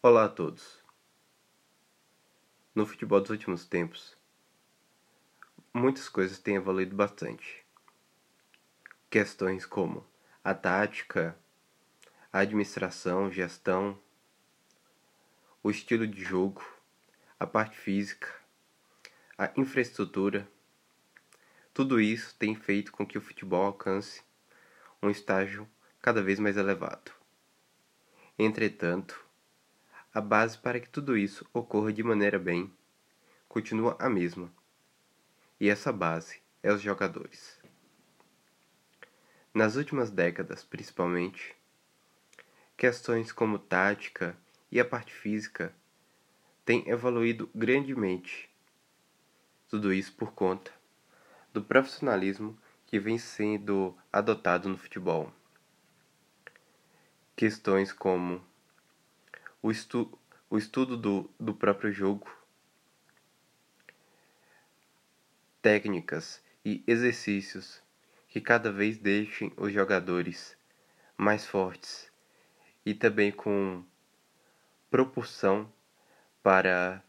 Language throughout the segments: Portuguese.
Olá a todos. No futebol dos últimos tempos, muitas coisas têm evoluído bastante. Questões como a tática, a administração, gestão, o estilo de jogo, a parte física, a infraestrutura, tudo isso tem feito com que o futebol alcance um estágio cada vez mais elevado. Entretanto, a base para que tudo isso ocorra de maneira bem continua a mesma. E essa base é os jogadores. Nas últimas décadas, principalmente, questões como tática e a parte física têm evoluído grandemente. Tudo isso por conta do profissionalismo que vem sendo adotado no futebol. Questões como o, estu o estudo do, do próprio jogo, técnicas e exercícios que cada vez deixem os jogadores mais fortes e também com propulsão para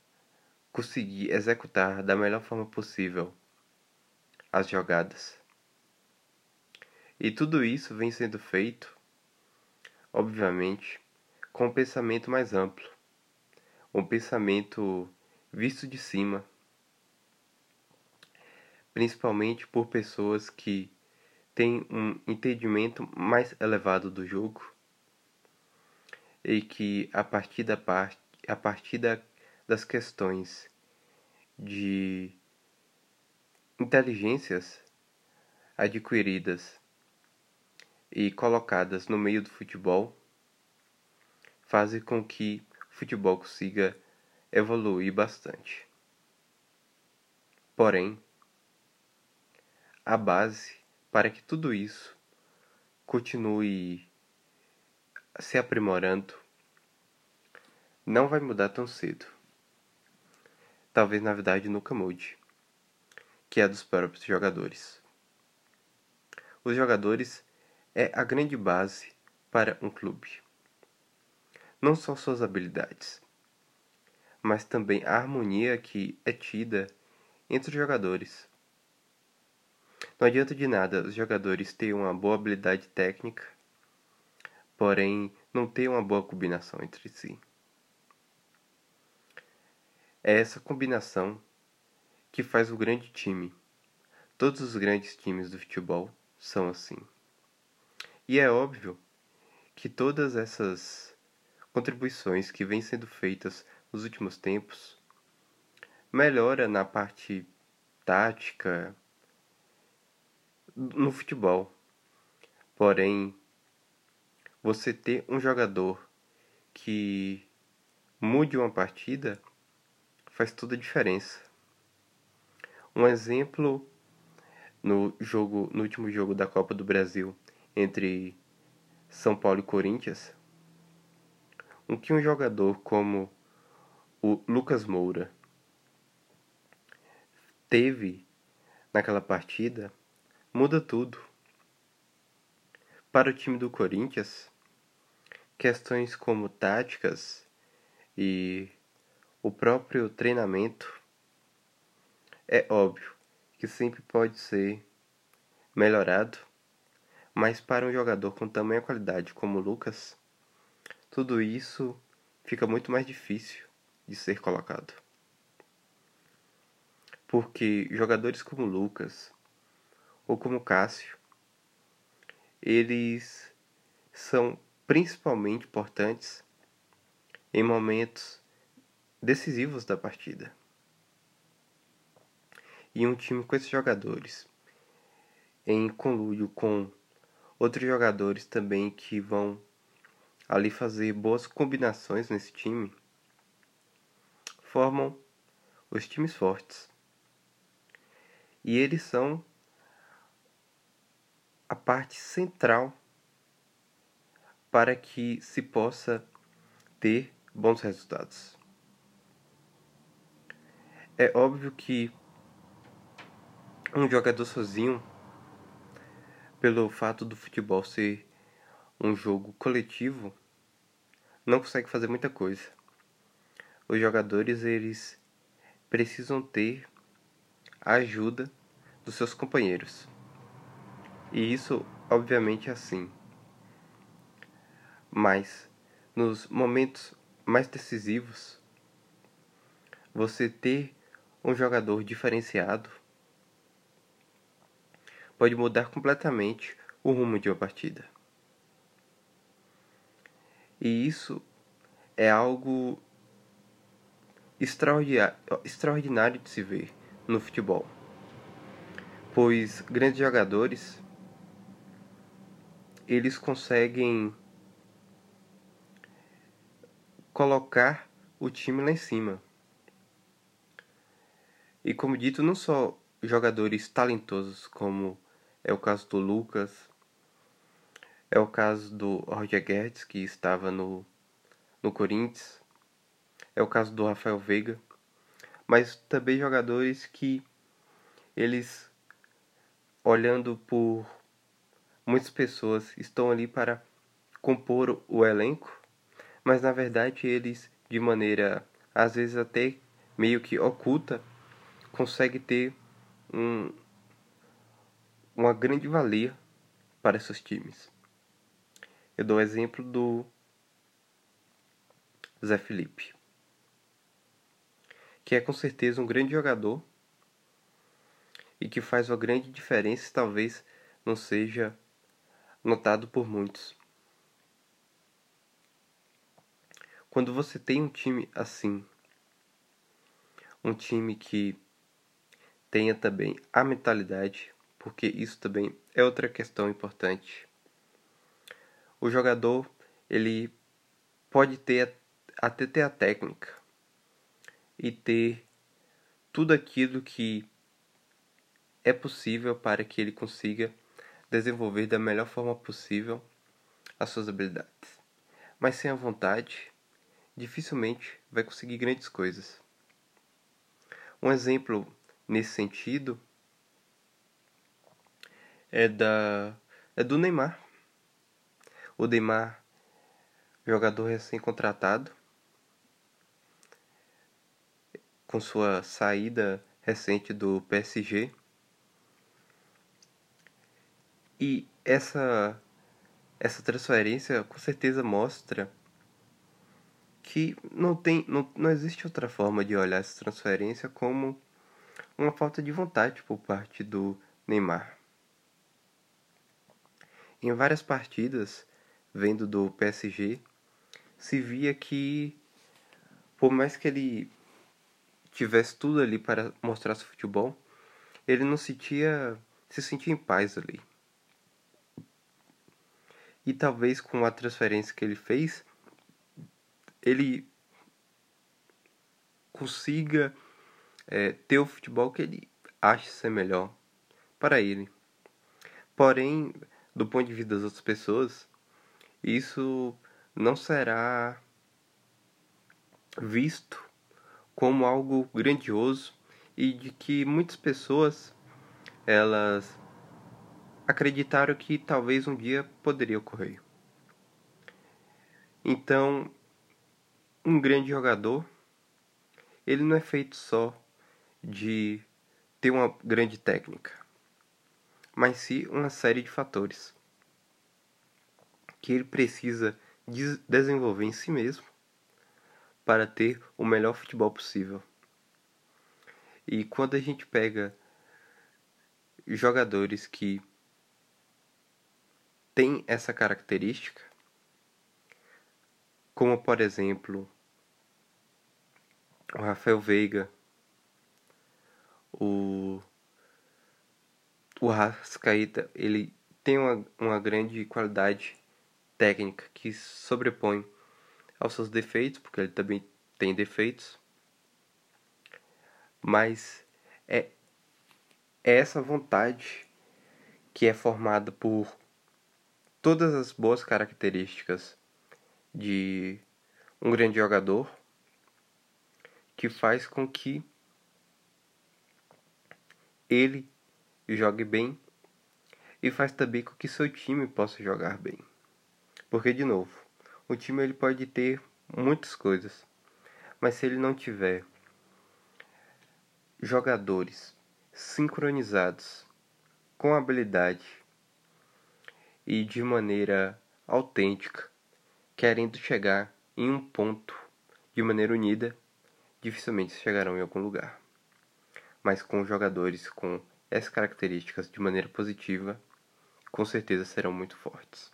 conseguir executar da melhor forma possível as jogadas. E tudo isso vem sendo feito, obviamente, com um pensamento mais amplo, um pensamento visto de cima, principalmente por pessoas que têm um entendimento mais elevado do jogo e que a partir da parte a partir da, das questões de inteligências adquiridas e colocadas no meio do futebol fazem com que o futebol consiga evoluir bastante. Porém, a base para que tudo isso continue se aprimorando não vai mudar tão cedo. Talvez na verdade nunca mude, que é dos próprios jogadores. Os jogadores é a grande base para um clube não só suas habilidades, mas também a harmonia que é tida entre os jogadores. Não adianta de nada os jogadores terem uma boa habilidade técnica, porém não ter uma boa combinação entre si. É essa combinação que faz o grande time. Todos os grandes times do futebol são assim. E é óbvio que todas essas contribuições que vêm sendo feitas nos últimos tempos, melhora na parte tática no futebol. Porém, você ter um jogador que mude uma partida faz toda a diferença. Um exemplo no jogo no último jogo da Copa do Brasil entre São Paulo e Corinthians, o que um jogador como o Lucas Moura teve naquela partida muda tudo. Para o time do Corinthians, questões como táticas e o próprio treinamento é óbvio que sempre pode ser melhorado, mas para um jogador com tamanha qualidade como o Lucas, tudo isso fica muito mais difícil de ser colocado. Porque jogadores como Lucas ou como Cássio, eles são principalmente importantes em momentos decisivos da partida. E um time com esses jogadores, em conluio com outros jogadores também que vão ali fazer boas combinações nesse time, formam os times fortes. E eles são a parte central para que se possa ter bons resultados. É óbvio que um jogador sozinho, pelo fato do futebol ser um jogo coletivo, não consegue fazer muita coisa. os jogadores eles precisam ter a ajuda dos seus companheiros. E isso, obviamente, é assim. Mas nos momentos mais decisivos, você ter um jogador diferenciado pode mudar completamente o rumo de uma partida. E isso é algo extraordinário de se ver no futebol, pois grandes jogadores eles conseguem colocar o time lá em cima. E como dito, não só jogadores talentosos, como é o caso do Lucas, é o caso do Roger Guedes, que estava no, no Corinthians, é o caso do Rafael Veiga, mas também jogadores que eles, olhando por muitas pessoas, estão ali para compor o elenco. Mas na verdade eles, de maneira às vezes até meio que oculta, conseguem ter um, uma grande valia para seus times. Eu dou o exemplo do Zé Felipe, que é com certeza um grande jogador e que faz uma grande diferença, talvez não seja notado por muitos. Quando você tem um time assim, um time que tenha também a mentalidade, porque isso também é outra questão importante. O jogador, ele pode ter até ter a técnica e ter tudo aquilo que é possível para que ele consiga desenvolver da melhor forma possível as suas habilidades. Mas sem a vontade, dificilmente vai conseguir grandes coisas. Um exemplo nesse sentido é da é do Neymar. O Neymar, jogador recém-contratado, com sua saída recente do PSG. E essa essa transferência com certeza mostra que não tem não, não existe outra forma de olhar essa transferência como uma falta de vontade por parte do Neymar. Em várias partidas, vendo do PSG, se via que por mais que ele tivesse tudo ali para mostrar seu futebol, ele não sentia se sentia em paz ali. E talvez com a transferência que ele fez, ele consiga é, ter o futebol que ele acha ser melhor para ele. Porém, do ponto de vista das outras pessoas, isso não será visto como algo grandioso e de que muitas pessoas elas acreditaram que talvez um dia poderia ocorrer. Então, um grande jogador, ele não é feito só de ter uma grande técnica, mas sim uma série de fatores que ele precisa desenvolver em si mesmo para ter o melhor futebol possível. E quando a gente pega jogadores que têm essa característica, como por exemplo o Rafael Veiga, o o Rascaíta, ele tem uma, uma grande qualidade técnica que sobrepõe aos seus defeitos, porque ele também tem defeitos. Mas é, essa vontade que é formada por todas as boas características de um grande jogador que faz com que ele jogue bem e faz também com que seu time possa jogar bem. Porque de novo, o time ele pode ter muitas coisas, Mas se ele não tiver jogadores sincronizados com habilidade e de maneira autêntica, querendo chegar em um ponto de maneira unida, dificilmente chegarão em algum lugar. Mas com jogadores com essas características de maneira positiva, com certeza serão muito fortes.